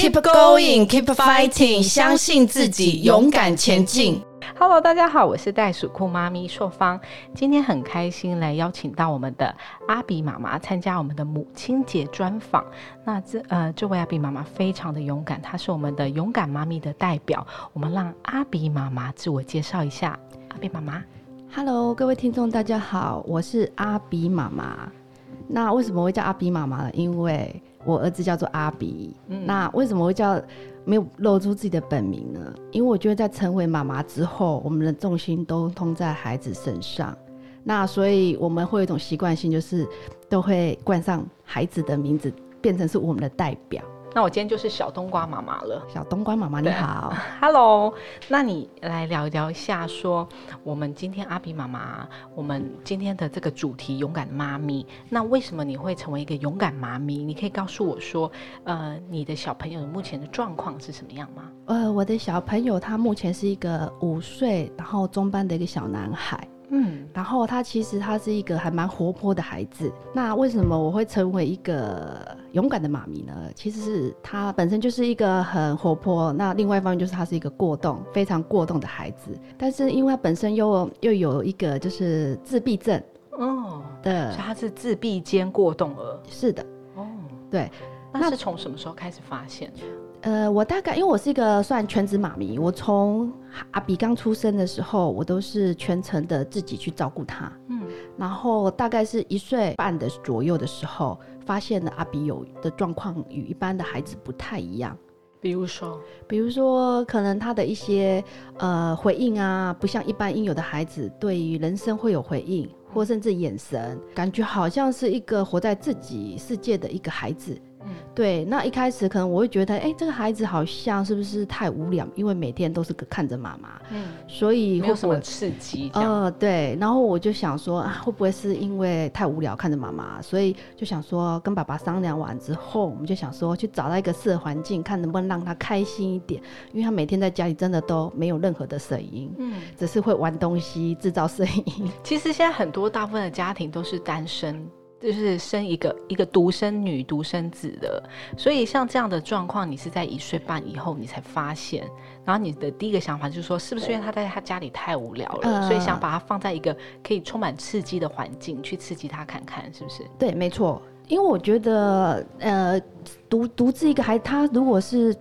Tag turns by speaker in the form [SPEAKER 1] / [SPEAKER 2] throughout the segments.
[SPEAKER 1] Keep going, keep fighting，相信自己，勇敢前进。
[SPEAKER 2] Hello，大家好，我是袋鼠酷妈咪硕芳。今天很开心来邀请到我们的阿比妈妈参加我们的母亲节专访。那这呃，这位阿比妈妈非常的勇敢，她是我们的勇敢妈咪的代表。我们让阿比妈妈自我介绍一下。阿比妈妈
[SPEAKER 3] ，Hello，各位听众，大家好，我是阿比妈妈。那为什么会叫阿比妈妈呢？因为我儿子叫做阿比。那为什么会叫没有露出自己的本名呢？因为我觉得在成为妈妈之后，我们的重心都通在孩子身上。那所以我们会有一种习惯性，就是都会冠上孩子的名字，变成是我们的代表。
[SPEAKER 2] 那我今天就是小冬瓜妈妈了。
[SPEAKER 3] 小冬瓜妈妈，你好。
[SPEAKER 2] Hello，那你来聊一聊一下说，我们今天阿比妈妈，我们今天的这个主题勇敢的妈咪，那为什么你会成为一个勇敢妈咪？你可以告诉我说，呃，你的小朋友目前的状况是什么样吗？
[SPEAKER 3] 呃，我的小朋友他目前是一个五岁，然后中班的一个小男孩。
[SPEAKER 2] 嗯，
[SPEAKER 3] 然后他其实他是一个还蛮活泼的孩子。那为什么我会成为一个勇敢的妈咪呢？其实是他本身就是一个很活泼，那另外一方面就是他是一个过动，非常过动的孩子。但是因为他本身又又有一个就是自闭症
[SPEAKER 2] 哦，
[SPEAKER 3] 的
[SPEAKER 2] 所以，他是自闭兼过动儿。
[SPEAKER 3] 是的，
[SPEAKER 2] 哦，
[SPEAKER 3] 对。
[SPEAKER 2] 那是从什么时候开始发现？
[SPEAKER 3] 呃，我大概因为我是一个算全职妈咪，我从阿比刚出生的时候，我都是全程的自己去照顾他。
[SPEAKER 2] 嗯，
[SPEAKER 3] 然后大概是一岁半的左右的时候，发现了阿比有的状况与一般的孩子不太一样。
[SPEAKER 2] 比如说，
[SPEAKER 3] 比如说，可能他的一些呃回应啊，不像一般应有的孩子对于人生会有回应，或甚至眼神，感觉好像是一个活在自己世界的一个孩子。
[SPEAKER 2] 嗯
[SPEAKER 3] 对，那一开始可能我会觉得，哎、这个孩子好像是不是太无聊？因为每天都是看着妈妈，
[SPEAKER 2] 嗯，
[SPEAKER 3] 所以
[SPEAKER 2] 没有？什么刺激。
[SPEAKER 3] 呃，对，然后我就想说，啊，会不会是因为太无聊看着妈妈，所以就想说跟爸爸商量完之后，我们就想说去找到一个适合环境，看能不能让他开心一点，因为他每天在家里真的都没有任何的声音，
[SPEAKER 2] 嗯，
[SPEAKER 3] 只是会玩东西制造声音。
[SPEAKER 2] 其实现在很多大部分的家庭都是单身，就是生一个一个独生女、独生子的，所以像这样的状况，你是在一岁半以后你才发现，然后你的第一个想法就是说，是不是因为他在他家里太无聊了，
[SPEAKER 3] 呃
[SPEAKER 2] 所以想把他放在一个可以充满刺激的环境去刺激他看看，是不是？
[SPEAKER 3] 对，没错，因为我觉得，呃，独独自一个孩，他如果是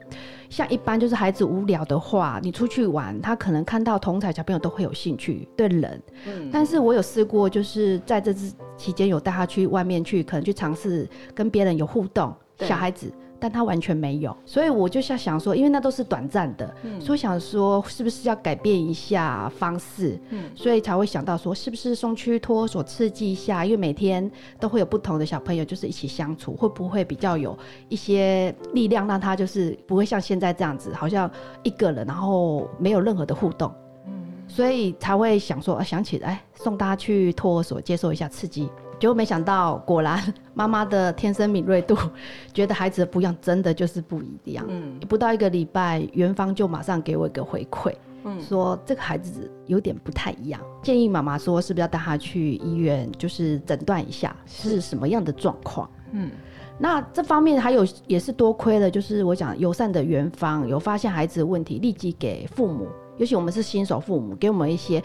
[SPEAKER 3] 像一般就是孩子无聊的话，你出去玩，他可能看到同彩小朋友都会有兴趣，对人。
[SPEAKER 2] 嗯，
[SPEAKER 3] 但是我有试过，就是在这次期间有带他去外面去，可能去尝试跟别人有互动，小孩子。但他完全没有，所以我就想想说，因为那都是短暂的，
[SPEAKER 2] 嗯
[SPEAKER 3] 所以想说是不是要改变一下方式，
[SPEAKER 2] 嗯
[SPEAKER 3] 所以才会想到说，是不是送去托儿所刺激一下？因为每天都会有不同的小朋友，就是一起相处，会不会比较有一些力量，让他就是不会像现在这样子，好像一个人，然后没有任何的互动。所以才会想说，啊、想起来送大家去托儿所接受一下刺激。结果没想到，果然妈妈的天生敏锐度，觉得孩子的不一样，真的就是不一样。
[SPEAKER 2] 嗯
[SPEAKER 3] 不到一个礼拜，园方就马上给我一个回馈，
[SPEAKER 2] 嗯
[SPEAKER 3] 说这个孩子有点不太一样，建议妈妈说是不是要带他去医院，就是诊断一下是什么样的状况。
[SPEAKER 2] 嗯
[SPEAKER 3] 那这方面还有也是多亏了，就是我讲友善的园方有发现孩子的问题，立即给父母，尤其我们是新手父母，给我们一些，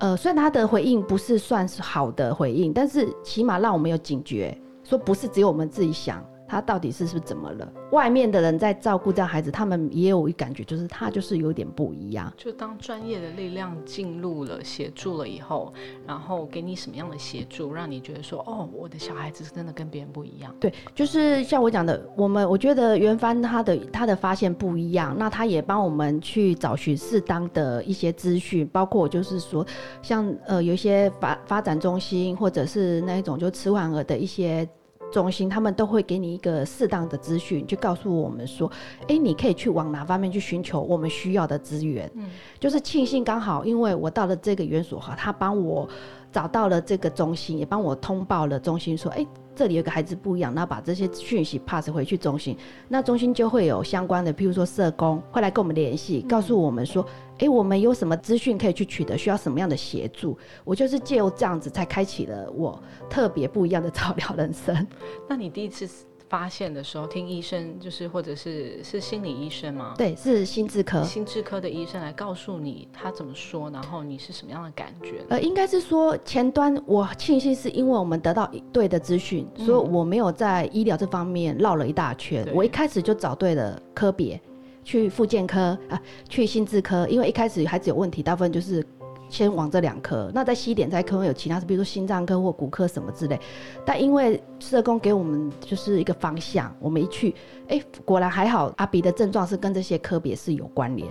[SPEAKER 3] 呃，虽然他的回应不是算是好的回应，但是起码让我们有警觉，说不是只有我们自己想。他到底是是不是怎么了？外面的人在照顾这样孩子，他们也有一感觉，就是他就是有点不一样。
[SPEAKER 2] 就当专业的力量进入了协助了以后，然后给你什么样的协助，让你觉得说，哦，我的小孩子是真的跟别人不一样。
[SPEAKER 3] 对，就是像我讲的，我们我觉得袁帆他的他的发现不一样，那他也帮我们去找寻适当的一些资讯，包括就是说，像呃有一些发发展中心或者是那一种就迟缓儿的一些。中心他们都会给你一个适当的资讯，就告诉我们说，哎，你可以去往哪方面去寻求我们需要的资源。
[SPEAKER 2] 嗯
[SPEAKER 3] 就是庆幸刚好，因为我到了这个园所哈，他帮我找到了这个中心，也帮我通报了中心说，哎，这里有个孩子不一样，那把这些讯息 pass 回去中心，那中心就会有相关的，譬如说社工会来跟我们联系，告诉我们说，哎，我们有什么资讯可以去取得，需要什么样的协助。我就是借由这样子，才开启了我特别不一样的 早疗人生。
[SPEAKER 2] 那你第一次发现的时候，听医生就是或者是是心理医生吗？
[SPEAKER 3] 对，是心智科。
[SPEAKER 2] 心智科的医生来告诉你他怎么说，然后你是什么样的感觉？
[SPEAKER 3] 呃，应该是说前端我庆幸是因为我们得到对的资讯，所以我没有在医疗这方面绕了一大圈。我一开始就找对了科别，去复健科啊，去心智科，因为一开始孩子有问题，大部分就是。先往这两科，那在西点在科有其他，比如说心脏科或骨科什么之类。但因为社工给我们就是一个方向，我们一去，哎，果然还好，阿比的症状是跟这些科别是有关联。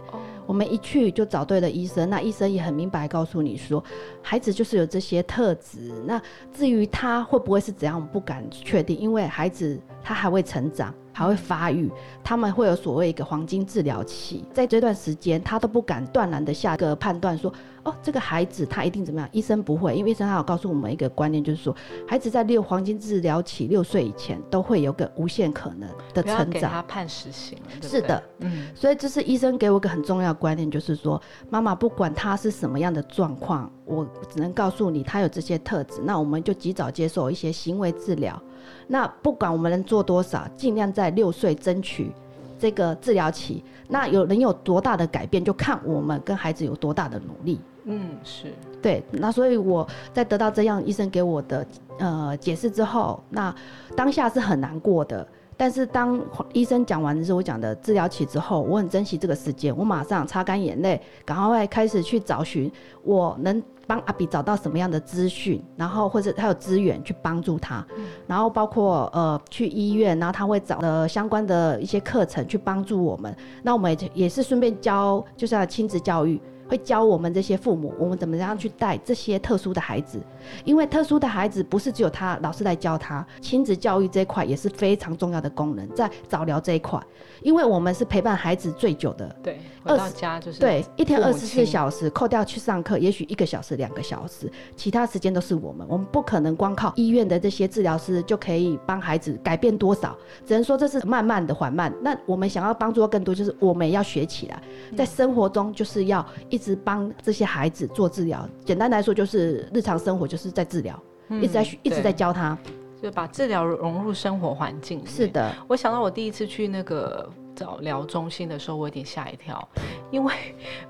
[SPEAKER 3] 我们一去就找对了医生，那医生也很明白告诉你说，孩子就是有这些特质。那至于他会不会是怎样，我们不敢确定，因为孩子他还会成长。还会发育，他们会有所谓一个黄金治疗期，在这段时间，他都不敢断然的下个判断说，哦，这个孩子他一定怎么样？医生不会，因为医生他有告诉我们一个观念，就是说，孩子在六黄金治疗期六岁以前，都会有个无限可能的成长。
[SPEAKER 2] 他判死刑
[SPEAKER 3] 是的，嗯，所以这是医生给我一个很重要的观念，就是说，妈妈不管他是什么样的状况，我只能告诉你他有这些特质，那我们就及早接受一些行为治疗。那不管我们能做多少，尽量在六岁争取这个治疗期。那有能有多大的改变，就看我们跟孩子有多大的努力。
[SPEAKER 2] 嗯，是
[SPEAKER 3] 对。那所以我在得到这样医生给我的呃解释之后，那当下是很难过的。但是当医生讲完的时候，我讲的治疗期之后，我很珍惜这个时间，我马上擦干眼泪，赶快开始去找寻我能。帮阿比找到什么样的资讯，然后或者他有资源去帮助他，然后包括呃去医院，然后他会找的相关的一些课程去帮助我们。那我们也也是顺便教，就是亲子教育。会教我们这些父母，我们怎么样去带这些特殊的孩子？因为特殊的孩子不是只有他老师来教他，亲子教育这一块也是非常重要的功能，在早疗这一块，因为我们是陪伴孩子最久的。
[SPEAKER 2] 对，回到家就是
[SPEAKER 3] 对一天二十四小时，扣掉去上课，也许一个小时、两个小时，其他时间都是我们。我们不可能光靠医院的这些治疗师就可以帮孩子改变多少，只能说这是慢慢的、缓慢。那我们想要帮助更多，就是我们要学起来，在生活中就是要一。一直帮这些孩子做治疗，简单来说就是日常生活就是在治疗，一直在一直在教他，
[SPEAKER 2] 就把治疗融入生活环境。
[SPEAKER 3] 是的，
[SPEAKER 2] 我想到我第一次去那个早疗中心的时候，我有点吓一跳，因为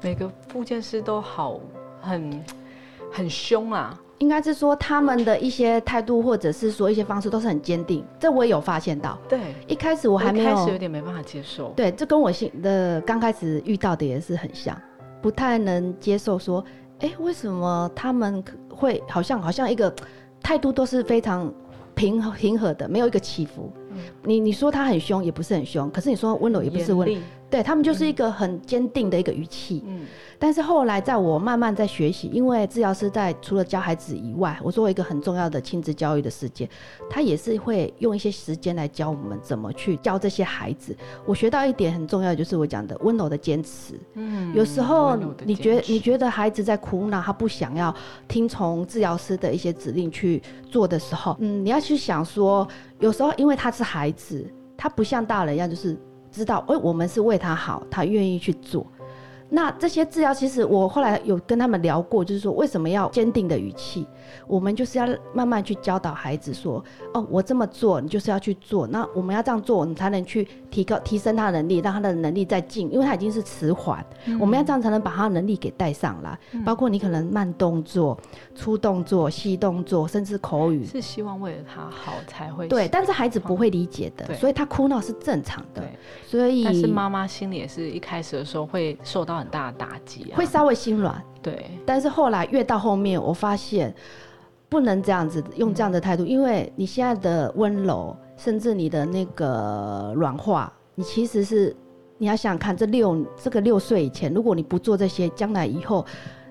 [SPEAKER 2] 每个复健师都好很很凶啊。
[SPEAKER 3] 应该是说他们的一些态度，或者是说一些方式都是很坚定，这我也有发现到。
[SPEAKER 2] 对，
[SPEAKER 3] 一开始我还没
[SPEAKER 2] 有，有点没办法接受。
[SPEAKER 3] 对，这跟我新的刚开始遇到的也是很像。不太能接受说，哎，为什么他们会好像好像一个态度都是非常平和平和的，没有一个起伏。你你说他很凶，也不是很凶，可是你说温柔，也不是温，对他们就是一个很坚定的一个语气。嗯。但是后来，在我慢慢在学习，因为治疗师在除了教孩子以外，我作为一个很重要的亲子教育的世界，他也是会用一些时间来教我们怎么去教这些孩子。我学到一点很重要，就是我讲的温柔的坚持。嗯，有时候你觉你觉得孩子在苦恼，他不想要听从治疗师的一些指令去做的时候，嗯，你要去想说，有时候因为他是孩子，他不像大人一样，就是知道，哎，我们是为他好，他愿意去做。那这些治疗，其实我后来有跟他们聊过，就是说为什么要坚定的语气？我们就是要慢慢去教导孩子说，哦，我这么做，你就是要去做。那我们要这样做，你才能去提高、提升他的能力，让他的能力再进，因为他已经是迟缓。我们要这样才能把他的能力给带上来。包括你可能慢动作、粗动作、细动作，甚至口语，
[SPEAKER 2] 是希望为了他好才会。
[SPEAKER 3] 对，但是孩子不会理解的，所以他哭闹是正常的。所以，
[SPEAKER 2] 但是妈妈心里也是一开始的时候会受到很大的打击，
[SPEAKER 3] 会稍微心软。
[SPEAKER 2] 对，
[SPEAKER 3] 但是后来越到后面，我发现不能这样子用这样的态度，因为你现在的温柔，甚至你的那个软化，你其实是你要想想看，这六这个六岁以前，如果你不做这些，将来以后。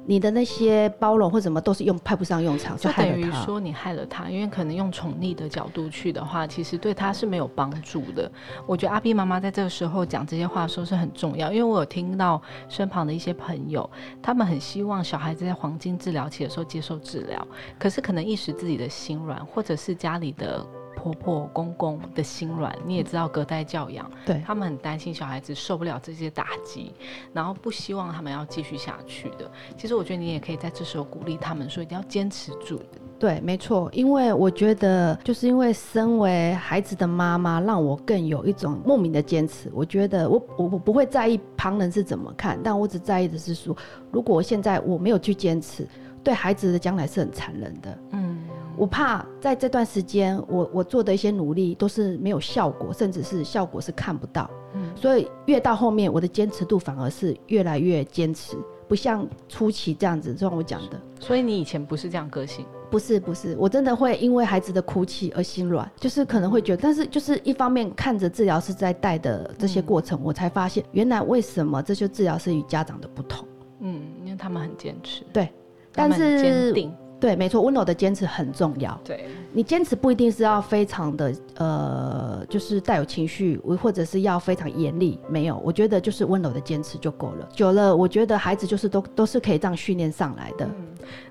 [SPEAKER 3] 你的那些包容或什么都是用派不上用场，
[SPEAKER 2] 就等于说你害了他，因为可能用宠溺的角度去的话，其实对他是没有帮助的。我觉得阿 B 妈妈在这个时候讲这些话的时候是很重要，因为我有听到身旁的一些朋友，他们很希望小孩子在黄金治疗期的时候接受治疗，可是可能一时自己的心软，或者是家里的。婆婆公公的心软，你也知道隔代教养，
[SPEAKER 3] 对
[SPEAKER 2] 他们很担心小孩子受不了这些打击，然后不希望他们要继续下去的。其实我觉得你也可以在这时候鼓励他们说，一定要坚持住。
[SPEAKER 3] 对，没错，因为我觉得，就是因为身为孩子的妈妈，让我更有一种莫名的坚持。我觉得我我我不会在意旁人是怎么看，但我只在意的是说，如果现在我没有去坚持，对孩子的将来是很残忍的。嗯，我怕在这段时间，我我做的一些努力都是没有效果，甚至是效果是看不到。嗯，所以越到后面，我的坚持度反而是越来越坚持。不像初期这样子，就像我讲的。
[SPEAKER 2] 所以你以前不是这样个性？
[SPEAKER 3] 不是，不是，我真的会因为孩子的哭泣而心软，就是可能会觉得，但是就是一方面看着治疗师在带的这些过程，我才发现原来为什么这些治疗师与家长的不同。
[SPEAKER 2] 嗯，因为他们很坚持。
[SPEAKER 3] 对，
[SPEAKER 2] 但是坚定。
[SPEAKER 3] 对，没错，温柔的坚持很重要。
[SPEAKER 2] 对，
[SPEAKER 3] 你坚持不一定是要非常的呃，就是带有情绪，或者是要非常严厉。没有，我觉得就是温柔的坚持就够了。久了，我觉得孩子就是都都是可以这样训练上来的。嗯，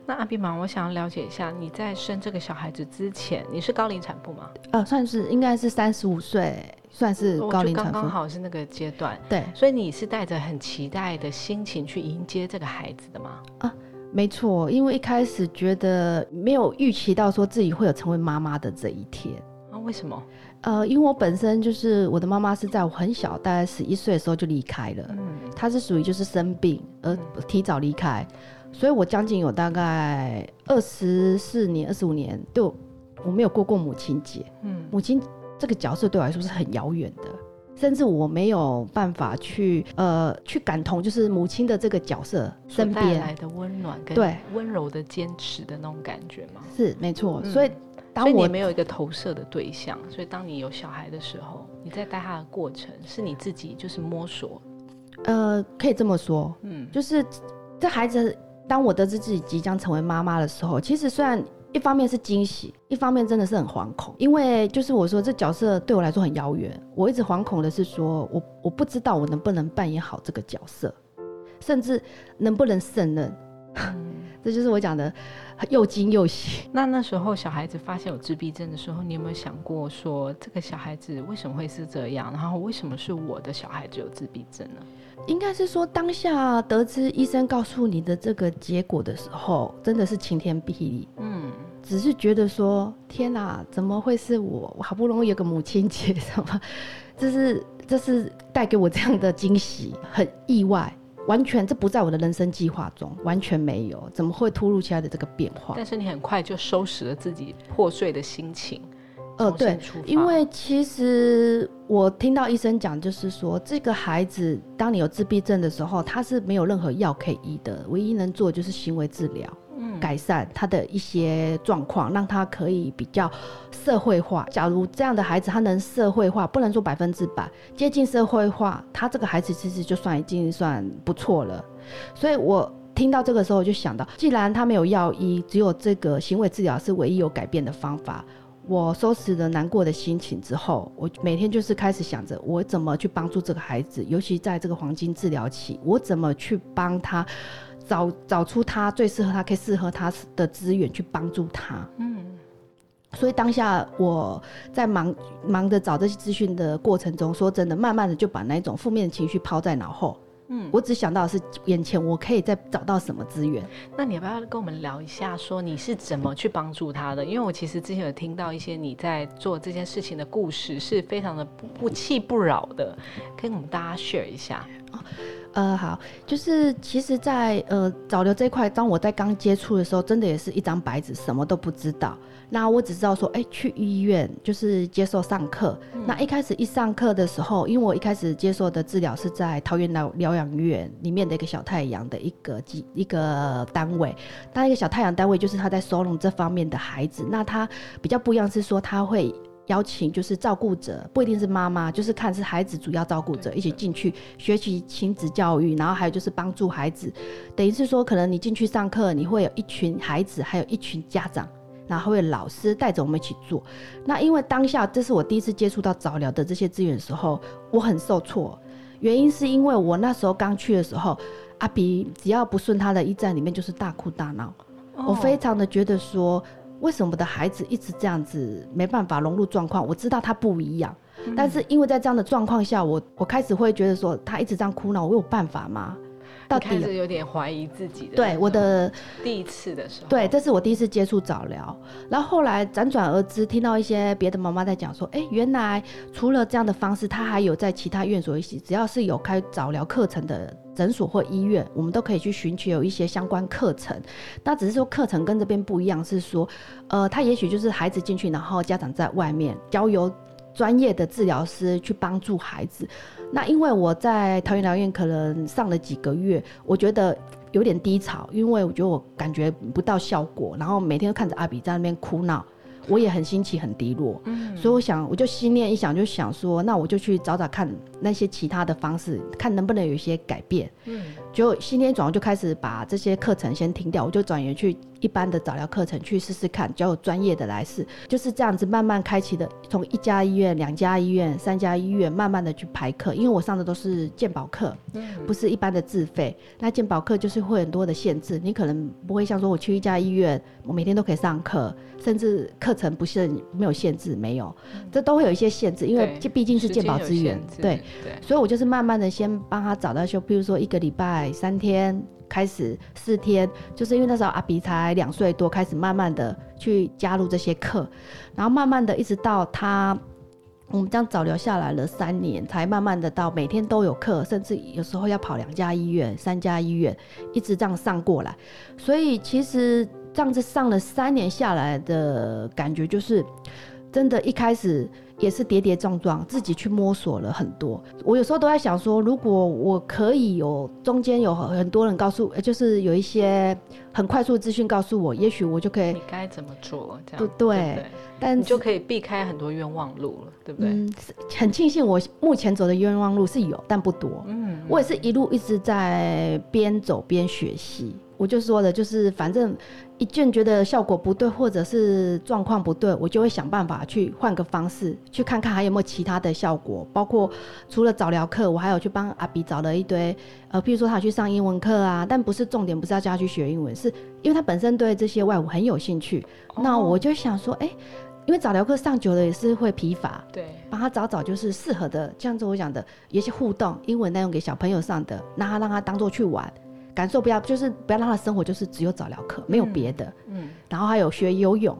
[SPEAKER 2] 那阿比妈，我想要了解一下，你在生这个小孩子之前，你是高龄产妇吗？
[SPEAKER 3] 呃，算是，应该是三十五岁，算是高龄产妇，
[SPEAKER 2] 刚好是那个阶段。
[SPEAKER 3] 对，
[SPEAKER 2] 所以你是带着很期待的心情去迎接这个孩子的吗？啊。
[SPEAKER 3] 没错，因为一开始觉得没有预期到说自己会有成为妈妈的这一天
[SPEAKER 2] 啊？为什么？
[SPEAKER 3] 呃，因为我本身就是我的妈妈是在我很小，大概十一岁的时候就离开了。嗯，她是属于就是生病而提早离开，所以我将近有大概二十四年、二十五年都我没有过过母亲节。嗯，母亲这个角色对我来说是很遥远的。甚至我没有办法去呃去感同，就是母亲的这个角色身边
[SPEAKER 2] 来的温暖跟
[SPEAKER 3] 对
[SPEAKER 2] 温柔的坚持的那种感觉吗？
[SPEAKER 3] 是没错。所以当
[SPEAKER 2] 我没有一个投射的对象，所以当你有小孩的时候，你在带他的过程是你自己就是摸索。
[SPEAKER 3] 呃，可以这么说，嗯，就是这孩子，当我得知自己即将成为妈妈的时候，其实虽然。一方面是惊喜，一方面真的是很惶恐，因为就是我说这角色对我来说很遥远。我一直惶恐的是说，我我不知道我能不能扮演好这个角色，甚至能不能胜任。这就是我讲的又惊又喜。
[SPEAKER 2] 那那时候小孩子发现有自闭症的时候，你有没有想过说，这个小孩子为什么会是这样？然后为什么是我的小孩子有自闭症呢？
[SPEAKER 3] 应该是说，当下得知医生告诉你的这个结果的时候，真的是晴天霹雳。嗯，只是觉得说，天哪，怎么会是我？我好不容易有个母亲节，什么？这是这是带给我这样的惊喜，很意外，完全这不在我的人生计划中，完全没有。怎么会突如其来的这个变化？
[SPEAKER 2] 但是你很快就收拾了自己破碎的心情。
[SPEAKER 3] 呃，对，因为其实我听到医生讲，就是说这个孩子，当你有自闭症的时候，他是没有任何药可以医的，唯一能做就是行为治疗，嗯，改善他的一些状况，让他可以比较社会化。假如这样的孩子他能社会化，不能说百分之百接近社会化，他这个孩子其实就算已经算不错了。所以我听到这个时候，我就想到，既然他没有药医，只有这个行为治疗是唯一有改变的方法。我收拾了难过的心情之后，我每天就是开始想着我怎么去帮助这个孩子，尤其在这个黄金治疗期，我怎么去帮他找找出他最适合他、可以适合他的资源去帮助他。嗯，所以当下我在忙忙着找这些资讯的过程中，说真的，慢慢的就把那种负面的情绪抛在脑后。嗯，我只想到是眼前我可以再找到什么资源。
[SPEAKER 2] 那你要不要跟我们聊一下，说你是怎么去帮助他的？因为我其实之前有听到一些你在做这件事情的故事，是非常的不不弃不扰的，跟我们大家 share 一下。
[SPEAKER 3] 呃，好，就是其实，在呃早流这块，当我在刚接触的时候，真的也是一张白纸，什么都不知道。那我只知道说，哎，去医院就是接受上课。那一开始一上课的时候，因为我一开始接受的治疗是在桃园疗疗养院里面的一个小太阳的一个几一个单位。那一个小太阳单位就是他在收容这方面的孩子。那他比较不一样是说，他会邀请就是照顾者，不一定是妈妈，就是看是孩子主要照顾者一起进去学习亲子教育，然后还有就是帮助孩子。等于是说，可能你进去上课，你会有一群孩子，还有一群家长。然后会老师带着我们一起做。那因为当下这是我第一次接触到早疗的这些资源的时候，我很受挫。原因是因为我那时候刚去的时候，阿比只要不顺他的驿站里面就是大哭大闹。我非常的觉得说，为什么我的孩子一直这样子没办法融入状况？我知道他不一样，但是因为在这样的状况下，我我开始会觉得说，他一直这样哭闹，我有办法吗？到
[SPEAKER 2] 开始有点怀疑自己的。
[SPEAKER 3] 对我的
[SPEAKER 2] 第一次的时候，
[SPEAKER 3] 对，这是我第一次接触早疗，然后后来辗转而知，听到一些别的妈妈在讲说，哎，原来除了这样的方式，他还有在其他院所一起，只要是有开早疗课程的诊所或医院，我们都可以去寻求有一些相关课程。那只是说课程跟这边不一样，是说，呃，他也许就是孩子进去，然后家长在外面交由专业的治疗师去帮助孩子。那因为我在桃园疗院可能上了几个月，我觉得有点低潮，因为我觉得我感觉不到效果，然后每天都看着阿比在那边哭闹，我也很心情很低落。
[SPEAKER 2] 嗯，
[SPEAKER 3] 所以我想，我就心念一想，就想说，那我就去找找看那些其他的方式，看能不能有一些改变。
[SPEAKER 2] 嗯，
[SPEAKER 3] 就心念一转，我就开始把这些课程先停掉，我就转研去一般的早疗课程去试试看，交有专业的来试，就是这样子慢慢开启的，从一家医院、两家医院、三家医院，慢慢的去排课，因为我上的都是健保课，不是一般的自费。那健保课就是会很多的限制，你可能不会像说我去一家医院，我每天都可以上课，甚至课程不是没有限制，没有，这都会有一些限制，因为这毕竟是健保资源对。所以我就是慢慢的先帮他找到休，比如说一个礼拜三天开始四天，就是因为那时候阿比才两岁多，开始慢慢的去加入这些课，然后慢慢的一直到他。我们这样早留下来了三年，才慢慢的到每天都有课，甚至有时候要跑两家医院、三家医院，一直这样上过来。所以其实这样子上了三年下来的感觉，就是真的，一开始也是跌跌撞撞，自己去摸索了很多。我有时候都在想说，如果我可以有中间有很多人告诉，呃就是有一些很快速的资讯告诉我，也许我就可以
[SPEAKER 2] 你，该怎么做？这样
[SPEAKER 3] 对对
[SPEAKER 2] 不
[SPEAKER 3] 但
[SPEAKER 2] 你就可以避开很多冤枉路了，对不对？
[SPEAKER 3] 嗯，很庆幸我目前走的冤枉路是有，但不多。
[SPEAKER 2] 嗯，
[SPEAKER 3] 我也是一路一直在边走边学习。我就说了，就是反正一见觉得效果不对，或者是状况不对，我就会想办法去换个方式，去看看还有没有其他的效果。包括除了早疗课，我还有去帮阿比找了一堆，呃，譬如说他去上英文课啊，但不是重点，不是要叫他去学英文，是因为他本身对这些外语很有兴趣。那我就想说，哎、因为早疗课上久了也是会疲乏，
[SPEAKER 2] 对，
[SPEAKER 3] 帮他找找就是适合的，像子我讲的，有一些互动英文内容给小朋友上的，那他让他当做去玩，感受不要就是不要让他的生活就是只有早疗课，没有别的。
[SPEAKER 2] 嗯，
[SPEAKER 3] 然后还有学游泳，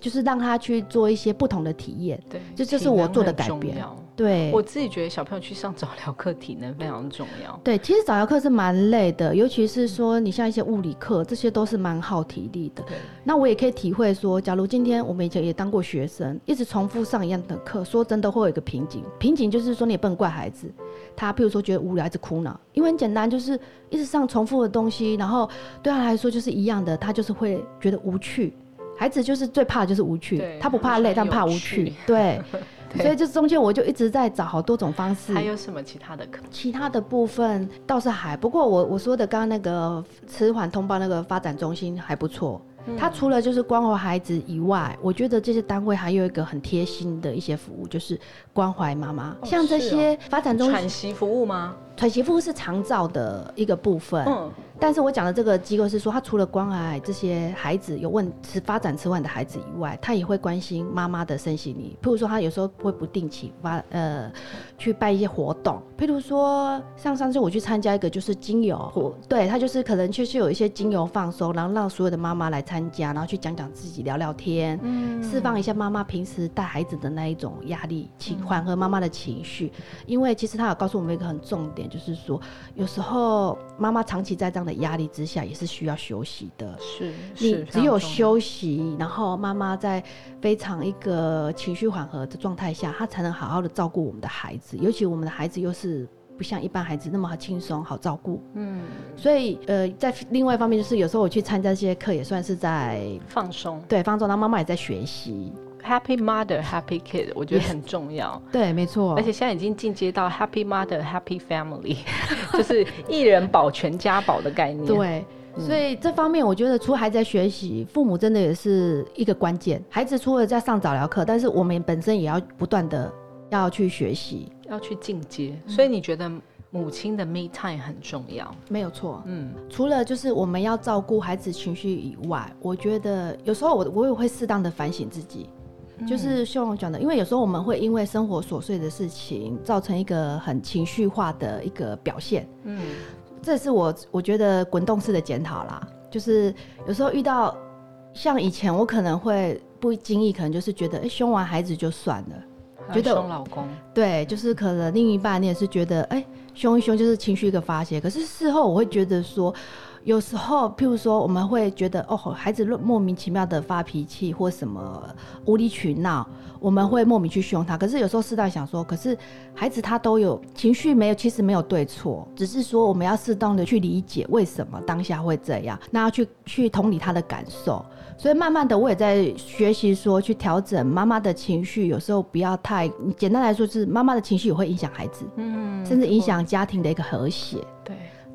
[SPEAKER 3] 就是让他去做一些不同的体验。
[SPEAKER 2] 对，
[SPEAKER 3] 这就是我做的改变对，
[SPEAKER 2] 我自己觉得小朋友去上早疗课，体能非常重要。
[SPEAKER 3] 对，其实早疗课是蛮累的，尤其是说你像一些物理课，这些都是蛮耗体力的。
[SPEAKER 2] 对，
[SPEAKER 3] 那我也可以体会说，假如今天我们以前也当过学生，一直重复上一样的课，说真的会有一个瓶颈。瓶颈就是说你也不能怪孩子，他譬如说觉得无聊一直哭闹，因为很简单，就是一直上重复的东西，然后对他来说就是一样的，他就是会觉得无趣。孩子就是最怕的就是无趣，他不怕累，但怕无趣
[SPEAKER 2] 趣。
[SPEAKER 3] 对，
[SPEAKER 2] 对
[SPEAKER 3] 所以这中间我就一直在找好多种方式。
[SPEAKER 2] 还有什么其他的课？
[SPEAKER 3] 其他的部分倒是还，不过我我说的刚刚那个迟缓通报那个发展中心还不错。他除了就是关怀孩子以外，我觉得这些单位还有一个很贴心的一些服务，就是关怀妈妈。像这些发展中心，
[SPEAKER 2] 喘息服务吗？
[SPEAKER 3] 喘息服务是长照的一个部分。
[SPEAKER 2] 嗯，
[SPEAKER 3] 但是我讲的这个机构是说，他除了关爱这些孩子有问迟发展迟缓的孩子以外，他也会关心妈妈的身心理。譬如说，他有时候会不定期发呃去办一些活动，譬如说像上次我去参加一个就是精油活，对他就是可能确实有一些精油放松，然后让所有的妈妈来参加，然后去讲讲自己聊聊天，
[SPEAKER 2] 嗯
[SPEAKER 3] 释放一下妈妈平时带孩子的那一种压力，情缓和妈妈的情绪。因为其实他有告诉我们一个很重点，就是说有时候妈妈长期在这样的压力之下，也是需要休息的。
[SPEAKER 2] 是，
[SPEAKER 3] 你只有，休息，然后妈妈在非常一个情绪缓和的状态下，她才能好好的照顾我们的孩子。尤其我们的孩子又是不像一般孩子那么轻松好照顾，
[SPEAKER 2] 嗯，
[SPEAKER 3] 所以呃，在另外一方面，就是有时候我去参加这些课，也算是在
[SPEAKER 2] 放松
[SPEAKER 3] 对放松，然后妈妈也在学习。
[SPEAKER 2] ，Happy Mother Happy Kid，我觉得很重要。
[SPEAKER 3] 对，没错
[SPEAKER 2] 而且现在已经进阶到 Happy Mother Happy Family，就是一人保全家保的概念。，
[SPEAKER 3] 对。所以这方面，我觉得除了孩子在学习，父母真的也是一个关键。孩子除了在上早疗课，但是我们本身也要不断的要去学习，
[SPEAKER 2] 要去进阶。所以你觉得母亲的 me time 很重要？
[SPEAKER 3] 没有错。
[SPEAKER 2] 嗯，
[SPEAKER 3] 除了就是我们要照顾孩子情绪以外，我觉得有时候我我也会适当的反省自己，就是秀荣讲的，因为有时候我们会因为生活琐碎的事情，造成一个很情绪化的一个表现。
[SPEAKER 2] 嗯，
[SPEAKER 3] 这是我我觉得滚动式的检讨啦，就是有时候遇到像以前我可能会不经意，可能就是觉得哎、凶完孩子就算了。觉得
[SPEAKER 2] 凶老公，
[SPEAKER 3] 对，就是可能另一半你也是觉得，哎、凶一凶就是情绪一个发泄。可是事后我会觉得说，有时候譬如说我们会觉得，哦，孩子莫名其妙的发脾气或什么无理取闹，我们会莫名去凶他。可是有时候适当想说，可是孩子他都有情绪，没有其实没有对错，只是说我们要适当的去理解为什么当下会这样，那要去去同理他的感受。所以慢慢的，我也在学习说去调整妈妈的情绪，有时候不要太简单来说，就是妈妈的情绪也会影响孩子，
[SPEAKER 2] 嗯，
[SPEAKER 3] 甚至影响家庭的一个和谐。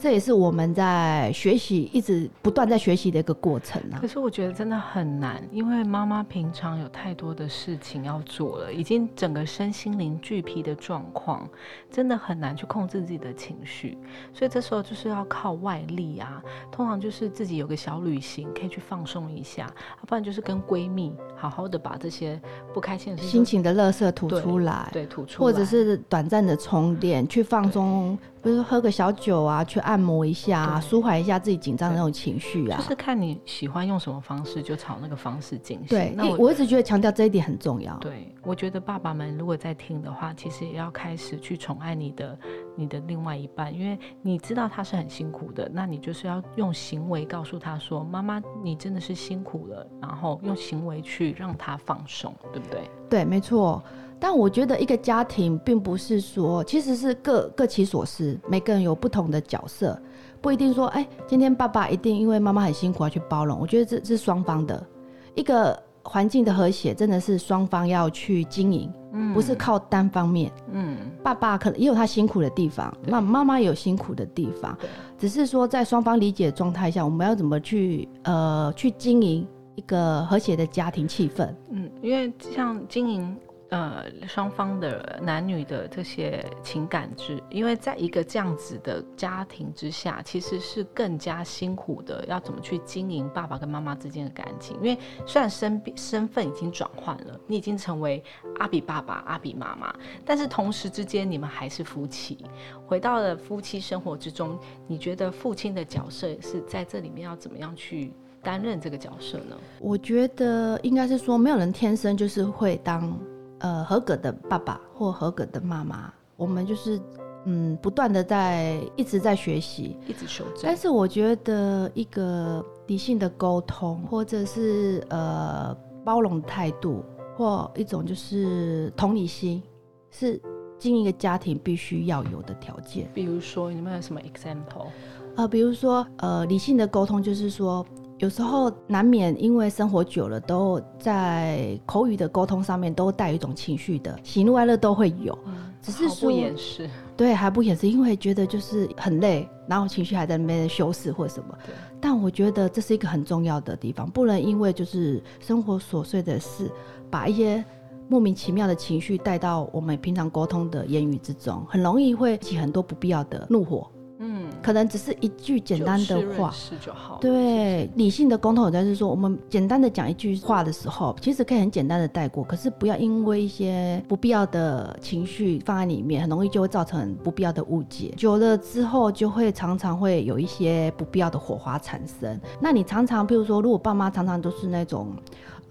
[SPEAKER 2] 对。
[SPEAKER 3] 这也是我们在学习，一直不断在学习的一个过程啊
[SPEAKER 2] 可。是我觉得真的很难，因为妈妈平常有太多的事情要做了，已经整个身心灵俱疲的状况，真的很难去控制自己的情绪。所以这时候就是要靠外力啊，通常就是自己有个小旅行，可以去放松一下，要不然就是跟闺蜜好好的把这些不开心的事情
[SPEAKER 3] 心情的垃圾吐出来，
[SPEAKER 2] 对吐出来，
[SPEAKER 3] 或者是短暂的充电，去放松，比如说喝个小酒啊，去按摩一下、啊，舒缓一下自己紧张的那种情绪啊。
[SPEAKER 2] 就是看你喜欢用什么方式，就朝那个方式进行。
[SPEAKER 3] 对，
[SPEAKER 2] 那我
[SPEAKER 3] 我一直觉得强调这一点很重要。
[SPEAKER 2] 对，我觉得爸爸们如果在听的话，其实也要开始去宠爱你的你的另外一半，因为你知道他是很辛苦的，那你就是要用行为告诉他说：“妈妈，你真的是辛苦了。”然后用行为去让他放松，对不对？
[SPEAKER 3] 对，没错。但我觉得一个家庭并不是说，其实是各各其所思，每个人有不同的角色，不一定说，哎，今天爸爸一定因为妈妈很辛苦而去包容。我觉得这这是双方的一个环境的和谐，真的是双方要去经营，
[SPEAKER 2] 嗯
[SPEAKER 3] 不是靠单方面。
[SPEAKER 2] 嗯，
[SPEAKER 3] 爸爸可能也有他辛苦的地方，那妈妈也有辛苦的地方，只是说在双方理解的状态下，我们要怎么去呃去经营一个和谐的家庭气氛。
[SPEAKER 2] 嗯，因为像经营呃双方的男女的这些情感之，因为在一个这样子的家庭之下，其实是更加辛苦的，要怎么去经营爸爸跟妈妈之间的感情？因为虽然身身份已经转换了，你已经成为阿比爸爸、阿比妈妈，但是同时之间你们还是夫妻。回到了夫妻生活之中，你觉得父亲的角色是在这里面要怎么样去担任这个角色呢？
[SPEAKER 3] 我觉得应该是说，没有人天生就是会当呃合格的爸爸或合格的妈妈，我们就是嗯不断的在一直在学习。
[SPEAKER 2] 一直修正
[SPEAKER 3] 但。是我觉得一个理性的沟通，或者是呃包容态度，或一种就是同理心，是经营一个家庭必须要有的条件。
[SPEAKER 2] 比如说，你们有什么 example？
[SPEAKER 3] 呃，比如说，呃，理性的沟通就是说，有时候难免因为生活久了，都在口语的沟通上面都带一种情绪的，喜怒哀乐都会有。只是
[SPEAKER 2] 毫不
[SPEAKER 3] 说
[SPEAKER 2] 掩饰，
[SPEAKER 3] 对，还不掩饰，因为觉得就是很累，然后情绪还在那边修饰或什么。但我觉得这是一个很重要的地方，不能因为就是生活琐碎的事，把一些莫名其妙的情绪带到我们平常沟通的言语之中，很容易会起很多不必要的怒火。
[SPEAKER 2] 嗯，
[SPEAKER 3] 可能只是一句简单的话，
[SPEAKER 2] 是就好。
[SPEAKER 3] 对，理性的沟通，有在是说，我们简单的讲一句话的时候，其实可以很简单的带过，可是不要因为一些不必要的情绪放在里面，很容易就会造成不必要的误解。久了之后，就会常常会有一些不必要的火花产生。那你常常，比如说，如果爸妈常常都是那种，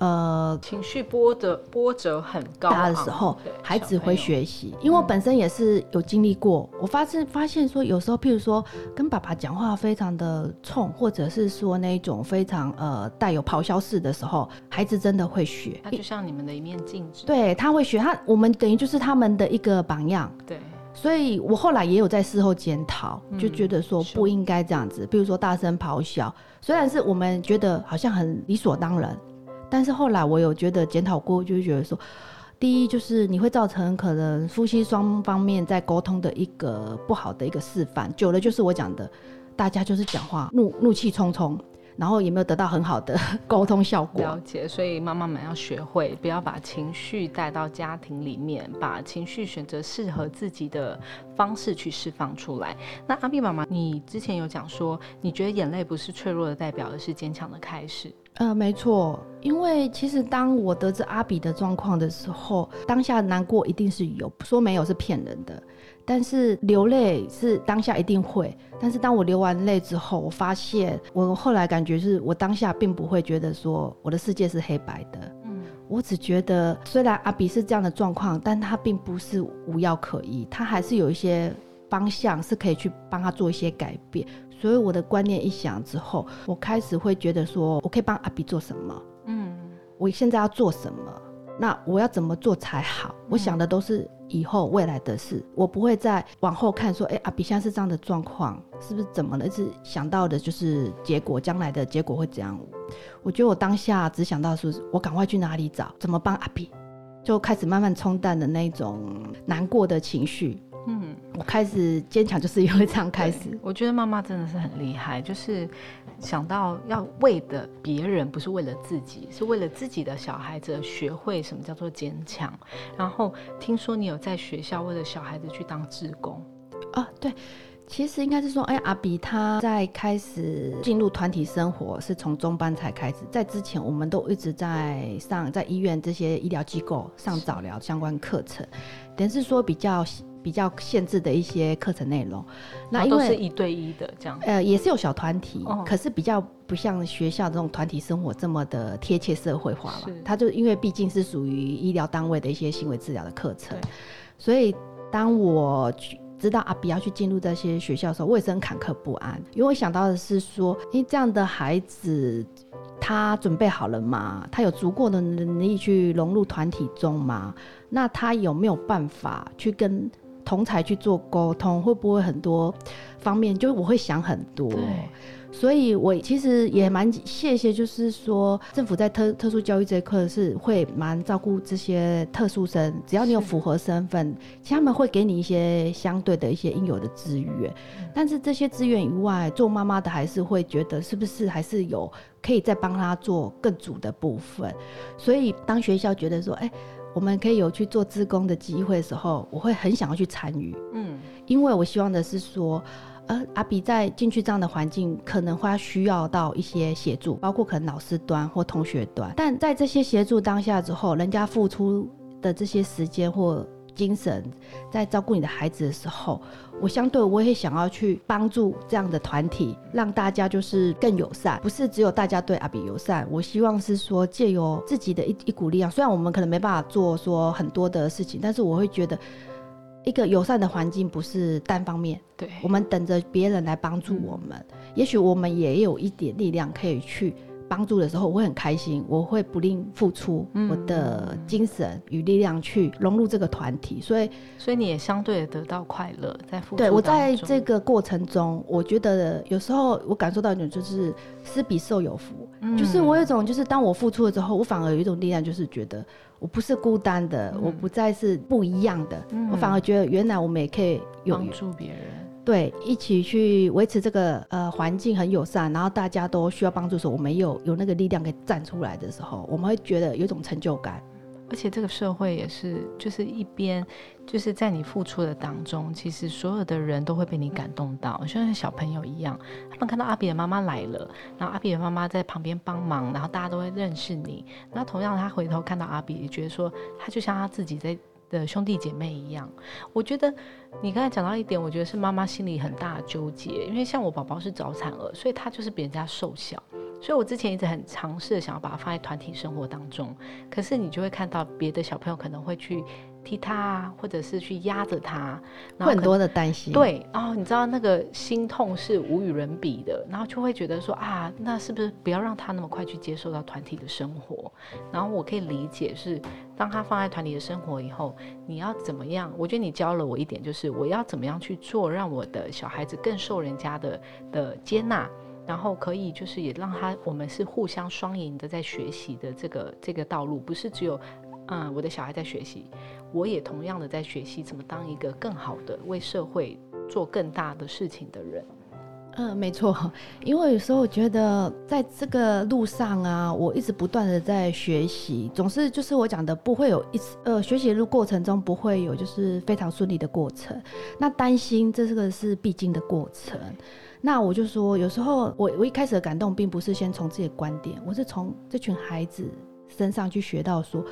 [SPEAKER 3] 呃，
[SPEAKER 2] 情绪波折波折很高
[SPEAKER 3] 大的时候，孩子会学习。因为我本身也是有经历过，我发现发现说，有时候譬如说跟爸爸讲话非常的冲，或者是说那种非常呃带有咆哮式的时候，孩子真的会学。
[SPEAKER 2] 他就像你们的一面镜子。
[SPEAKER 3] 对他会学，他我们等于就是他们的一个榜样，
[SPEAKER 2] 对，
[SPEAKER 3] 所以我后来也有在事后检讨，就
[SPEAKER 2] 嗯
[SPEAKER 3] 觉得说不应该这样子，比如说大声咆哮，虽然是我们觉得好像很理所当然，但是后来我有觉得检讨过，就是觉得说，第一就是你会造成可能夫妻双方面在沟通的一个不好的一个示范，久了就是我讲的，大家就是讲话怒怒气冲冲，然后也没有得到很好的沟通效果。
[SPEAKER 2] 了解。所以妈妈们要学会，不要把情绪带到家庭里面，把情绪选择适合自己的方式去释放出来。那阿碧妈妈，你之前有讲说，你觉得眼泪不是脆弱的代表，而是坚强的开始。
[SPEAKER 3] 呃，没错，因为其实当我得知阿比的状况的时候，当下难过一定是有，说没有是骗人的。但是流泪是当下一定会，但是当我流完泪之后，我发现我后来感觉是我当下并不会觉得说我的世界是黑白的，嗯，我只觉得虽然阿比是这样的状况，但他并不是无药可医，他还是有一些方向是可以去帮他做一些改变。所以我的观念一想之后，我开始会觉得说我可以帮阿比做什么，嗯，我现在要做什么，那我要怎么做才好？我想的都是。以后未来的事，我不会再往后看，说，哎，阿比现在是这样的状况，是不是怎么了？是想到的就是结果，将来的结果会怎样？我觉得我当下只想到是，我赶快去哪里找，怎么帮阿比，就开始慢慢冲淡的那种难过的情绪。嗯，我开始坚强，就是因为这样开始。
[SPEAKER 2] 我觉得妈妈真的是很厉害，就是想到要为的别人，不是为了自己，是为了自己的小孩子学会什么叫做坚强。然后听说你有在学校为了小孩子去当志工
[SPEAKER 3] 啊？对，其实应该是说，哎，阿比他在开始进入团体生活是从中班才开始，在之前我们都一直在上在医院这些医疗机构上早疗相关课程，等于是说比较。比较限制的一些课程内容，
[SPEAKER 2] 那都是一对一的这样。
[SPEAKER 3] 呃，也是有小团体，可是比较不像学校这种团体生活这么的贴切社会化了。他就因为毕竟是属于医疗单位的一些行为治疗的课程，所以当我知道阿比要去进入这些学校的时候，我也是很坎坷不安，因为我想到的是说，因为这样的孩子。他准备好了吗？他有足够的能力去融入团体中吗？那他有没有办法去跟同才去做沟通？会不会很多方面？就是我会想很多。所以，我其实也蛮谢谢，就是说政府在特特殊教育这一块是会蛮照顾这些特殊生，只要你有符合身份，其实他们会给你一些相对的一些应有的资源。但是这些资源以外，做妈妈的还是会觉得是不是还是有可以再帮他做更足的部分。所以，当学校觉得说，哎，我们可以有去做自工的机会的时候，我会很想要去参与。嗯，因为我希望的是说。呃，阿比在进去这样的环境，可能会需要到一些协助，包括可能老师端或同学端。但在这些协助当下之后，人家付出的这些时间或精神，在照顾你的孩子的时候，我相对我也想要去帮助这样的团体，让大家就是更友善，不是只有大家对阿比友善。我希望是说借由自己的一一股力量，虽然我们可能没办法做说很多的事情，但是我会觉得。一个友善的环境不是单方面，
[SPEAKER 2] 对，
[SPEAKER 3] 我们等着别人来帮助我们，也许我们也有一点力量可以去帮助的时候，我会很开心，我会不吝付出我的精神与力量去融入这个团体，所以，
[SPEAKER 2] 所以你也相对得到快乐，在付出。
[SPEAKER 3] 对我在这个过程中，我觉得有时候我感受到一种就是施比受有福，就是我有一种就是当我付出了之后，我反而有一种力量，就是觉得。我不是孤单的，我不再是不一样的，我反而觉得原来我们也可以
[SPEAKER 2] 帮助别人，
[SPEAKER 3] 对，一起去维持这个呃环境很友善，然后大家都需要帮助的时候，我们有有那个力量可以站出来的时候，我们会觉得有一种成就感。
[SPEAKER 2] 而且这个社会也是，就是一边就是在你付出的当中，其实所有的人都会被你感动到，就像小朋友一样，他们看到阿比的妈妈来了，然后阿比的妈妈在旁边帮忙，然后大家都会认识你。那同样，他回头看到阿比，也觉得说他就像他自己在的兄弟姐妹一样。我觉得你刚才讲到一点，我觉得是妈妈心里很大的纠结，因为像我宝宝是早产儿，所以他就是比人家瘦小。所以，我之前一直很尝试想要把它放在团体生活当中，可是你就会看到别的小朋友可能会去踢他啊，或者是去压着他，
[SPEAKER 3] 很多的担心。
[SPEAKER 2] 对，然后你知道那个心痛是无与伦比的，然后就会觉得说啊，那是不是不要让他那么快去接受到团体的生活？然后我可以理解是，当他放在团体的生活以后，你要怎么样？我觉得你教了我一点，就是我要怎么样去做，让我的小孩子更受人家的的接纳。然后可以就是也让他，我们是互相双赢的在学习的这个这个道路，不是只有，嗯，我的小孩在学习，我也同样的在学习怎么当一个更好的为社会做更大的事情的人。
[SPEAKER 3] 嗯，没错，因为有时候我觉得在这个路上啊，我一直不断的在学习，总是就是我讲的不会有一次呃学习的过程中不会有就是非常顺利的过程，那担心这个是必经的过程。那我就说，有时候我我一开始的感动，并不是先从自己的观点，我是从这群孩子身上去学到说，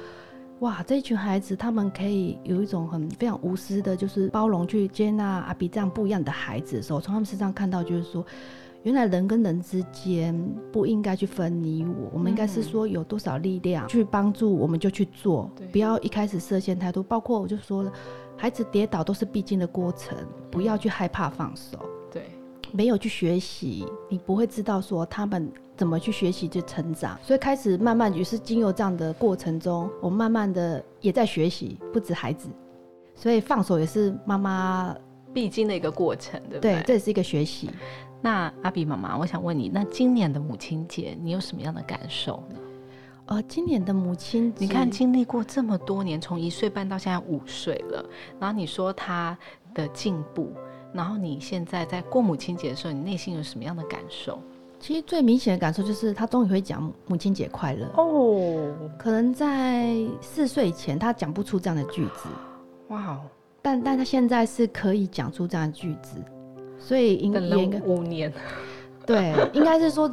[SPEAKER 3] 哇，这一群孩子他们可以有一种很非常无私的，就是包容去接纳阿比这样不一样的孩子的时候，从他们身上看到，就是说，原来人跟人之间不应该去分你我，我们应该是说有多少力量去帮助，我们就去做，不要一开始设限太多。包括我就说了，孩子跌倒都是必经的过程，不要去害怕放手。对没有去学习，你不会知道说他们怎么去学习去成长。所以开始慢慢，也是经由这样的过程中，我慢慢的也在学习，不止孩子，所以放手也是妈妈
[SPEAKER 2] 必经的一个过程，对不
[SPEAKER 3] 对？对，这也是一个学习。
[SPEAKER 2] 那阿比妈妈，我想问你，那今年的母亲节，你有什么样的感受呢？
[SPEAKER 3] 呃，今年的母亲节，
[SPEAKER 2] 你看经历过这么多年，从一岁半到现在五岁了，然后你说她的进步。然后你现在在过母亲节的时候，你内心有什么样的感受？
[SPEAKER 3] 其实最明显的感受就是他终于会讲母亲节快乐哦。可能在四岁前他讲不出这样的句子，哇！但但他现在是可以讲出这样的句子，所以应
[SPEAKER 2] 该五年，
[SPEAKER 3] 对，应该是说。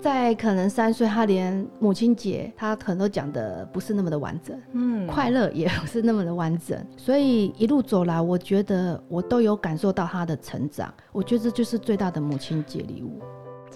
[SPEAKER 3] 在可能三岁，他连母亲节他可能都讲的不是那么的完整，嗯，快乐也不是那么的完整，所以一路走来，我觉得我都有感受到他的成长，我觉得这就是最大的母亲节礼物。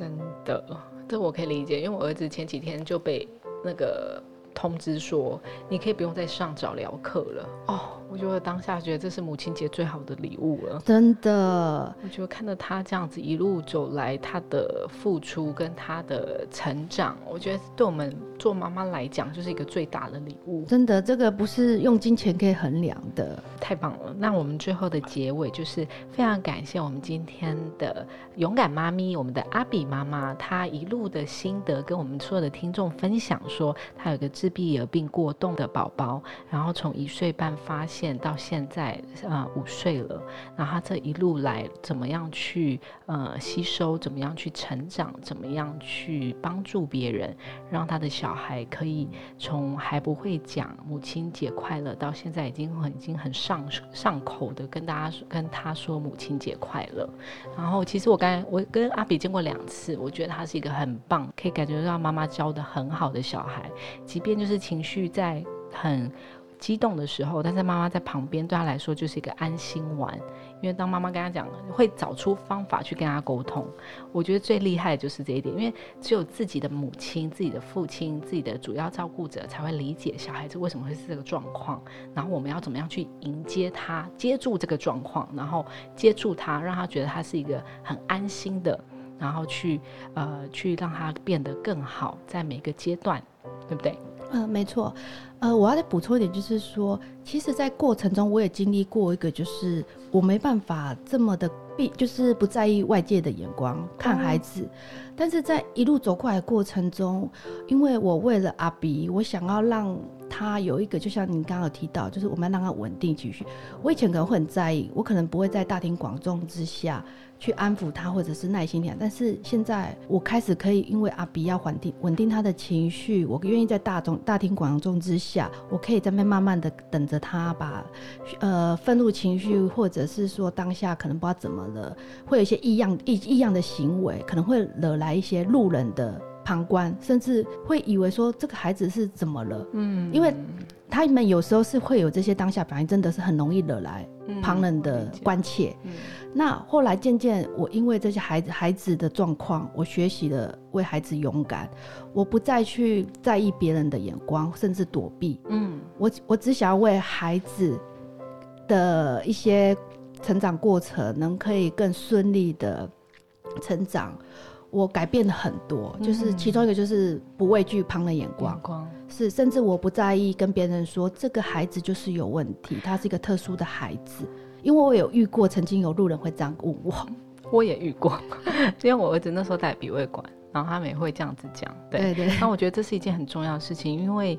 [SPEAKER 2] 真的，这我可以理解，因为我儿子前几天就被那个通知说，你可以不用再上早疗课了哦。我觉得当下觉得这是母亲节最好的礼物了，
[SPEAKER 3] 真的。
[SPEAKER 2] 我觉得看到他这样子一路走来，他的付出跟他的成长，我觉得对我们做妈妈来讲就是一个最大的礼物。
[SPEAKER 3] 真的，这个不是用金钱可以衡量的，
[SPEAKER 2] 太棒了。那我们最后的结尾就是非常感谢我们今天的勇敢妈咪，我们的阿比妈妈，她一路的心得跟我们所有的听众分享，说她有个自闭儿病过动的宝宝，然后从一岁半发现。到现在呃五岁了，然后他这一路来怎么样去呃吸收，怎么样去成长，怎么样去帮助别人，让他的小孩可以从还不会讲母亲节快乐，到现在已经很已经很上上口的跟大家跟他说母亲节快乐。然后其实我刚我跟阿比见过两次，我觉得他是一个很棒，可以感觉到妈妈教的很好的小孩，即便就是情绪在很。激动的时候，但是妈妈在旁边，对他来说就是一个安心丸。因为当妈妈跟他讲，会找出方法去跟他沟通。我觉得最厉害的就是这一点，因为只有自己的母亲、自己的父亲、自己的主要照顾者才会理解小孩子为什么会是这个状况。然后我们要怎么样去迎接他，接住这个状况，然后接住他，让他觉得他是一个很安心的，然后去呃去让他变得更好，在每个阶段，对不对？
[SPEAKER 3] 嗯，没错。呃，我要再补充一点，就是说，其实，在过程中，我也经历过一个，就是我没办法这么的避，就是不在意外界的眼光看孩子。但是在一路走过来的过程中，因为我为了阿比，我想要让他有一个，就像你刚刚有提到，就是我们要让他稳定情绪。我以前可能会很在意，我可能不会在大庭广众之下。去安抚他，或者是耐心点。但是现在我开始可以，因为阿比要稳定稳定他的情绪，我愿意在大众大庭广众之下，我可以在那慢慢的等着他把，呃，愤怒情绪，或者是说当下可能不知道怎么了，会有一些异样异异样的行为，可能会惹来一些路人的旁观，甚至会以为说这个孩子是怎么了？嗯，因为他们有时候是会有这些当下反应，真的是很容易惹来旁人的关切。那后来渐渐，我因为这些孩子孩子的状况，我学习了为孩子勇敢，我不再去在意别人的眼光，甚至躲避。嗯，我我只想要为孩子的一些成长过程能可以更顺利的成长，我改变了很多。就是其中一个就是不畏惧旁人眼光，是甚至我不在意跟别人说这个孩子就是有问题，他是一个特殊的孩子。因为我有遇过，曾经有路人会这样问我，
[SPEAKER 2] 我也遇过，因为我儿子那时候在鼻胃管，然后他们也会这样子讲，
[SPEAKER 3] 对对。
[SPEAKER 2] 那我觉得这是一件很重要的事情，因为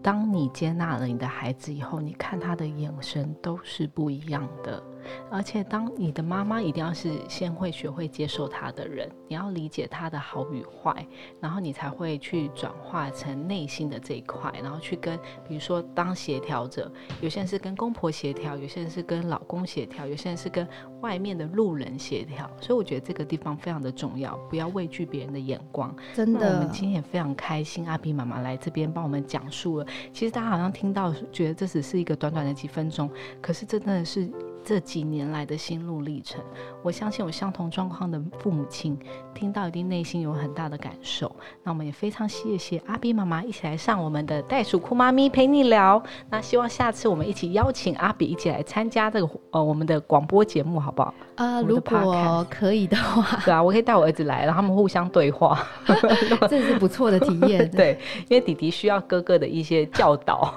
[SPEAKER 2] 当你接纳了你的孩子以后，你看他的眼神都是不一样的。而且，当你的妈妈一定要是先会学会接受她的人，你要理解她的好与坏，然后你才会去转化成内心的这一块，然后去跟，比如说当协调者，有些人是跟公婆协调，有些人是跟老公协调，有些人是跟外面的路人协调。所以我觉得这个地方非常的重要，不要畏惧别人的眼光。
[SPEAKER 3] 真的，
[SPEAKER 2] 我们今天也非常开心，阿比妈妈来这边帮我们讲述了。其实大家好像听到，觉得这只是一个短短的几分钟，可是这真的是。这几年来的心路历程，我相信有相同状况的父母亲听到一定内心有很大的感受。那我们也非常谢谢阿比妈妈一起来上我们的袋鼠酷妈咪陪你聊。那希望下次我们一起邀请阿比一起来参加这个呃我们的广播节目，好不好？
[SPEAKER 3] 啊，如果可以的话，
[SPEAKER 2] 对啊，我可以带我儿子来，然后他们互相对话
[SPEAKER 3] 这是不错的体验。
[SPEAKER 2] 对，因为弟弟需要哥哥的一些教导。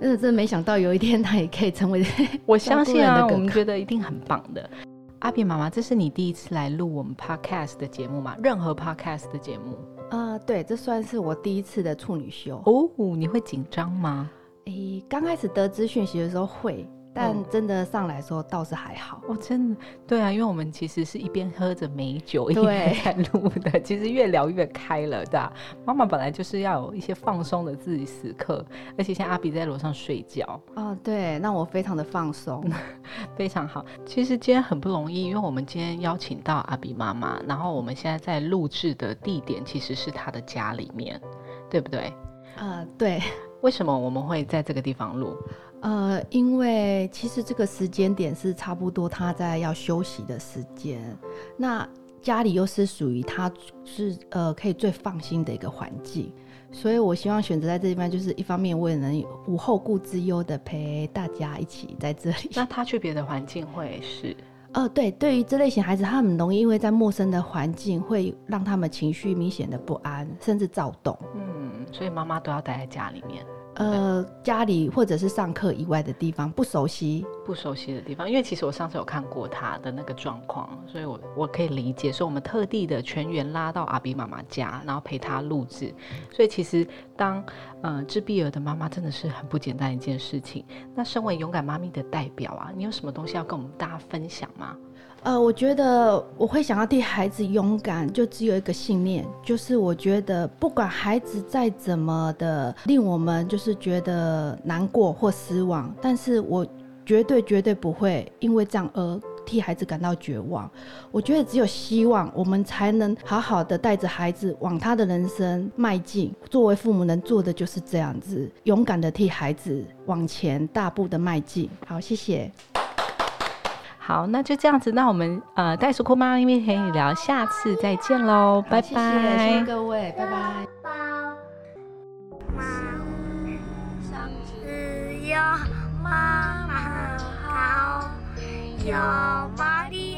[SPEAKER 3] 真的真没想到有一天他也可以成为，
[SPEAKER 2] 我相信啊。我们觉得一定很棒的，阿比妈妈，这是你第一次来录我们 podcast 的节目吗？任何 podcast 的节目？
[SPEAKER 3] 呃，对，这算是我第一次的处女秀
[SPEAKER 2] 哦。你会紧张吗？
[SPEAKER 3] 诶，刚开始得知讯息的时候会。但真的上来说倒是还好
[SPEAKER 2] 哦，真的对啊，因为我们其实是一边喝着美酒一边在录的，其实越聊越开了，对吧？妈妈本来就是要有一些放松的自己时刻，而且像阿比在楼上睡觉
[SPEAKER 3] 哦，对，让我非常的放松，
[SPEAKER 2] 非常好。其实今天很不容易，因为我们今天邀请到阿比妈妈，然后我们现在在录制的地点其实是她的家里面，对不对？
[SPEAKER 3] 啊，对。
[SPEAKER 2] 为什么我们会在这个地方录？
[SPEAKER 3] 呃，因为其实这个时间点是差不多他在要休息的时间，那家里又是属于他是呃可以最放心的一个环境，所以我希望选择在这地方，就是一方面我也能无后顾之忧的陪大家一起在这里。
[SPEAKER 2] 那 他去别的环境会是？
[SPEAKER 3] 呃，对，对于这类型孩子，他很容易因为在陌生的环境会让他们情绪明显的不安，甚至躁动。
[SPEAKER 2] 嗯，所以妈妈都要待在家里面。
[SPEAKER 3] 呃，家里或者是上课以外的地方不熟悉，
[SPEAKER 2] 不熟悉的地方，因为其实我上次有看过他的那个状况，所以我我可以理解，所以我们特地的全员拉到阿比妈妈家，然后陪他录制。所以其实当呃自闭儿的妈妈真的是很不简单一件事情。那身为勇敢妈咪的代表啊，你有什么东西要跟我们大家分享吗？
[SPEAKER 3] 呃，我觉得我会想要替孩子勇敢，就只有一个信念，就是我觉得不管孩子再怎么的令我们就是觉得难过或失望，但是我绝对绝对不会因为这样而替孩子感到绝望。我觉得只有希望，我们才能好好的带着孩子往他的人生迈进。作为父母能做的就是这样子，勇敢的替孩子往前大步的迈进。好，谢谢。
[SPEAKER 2] 好，那就这样子。那我们呃，袋鼠酷妈咪陪你聊，下次再见喽，拜拜，
[SPEAKER 3] 谢谢各位，拜拜。
[SPEAKER 1] your body.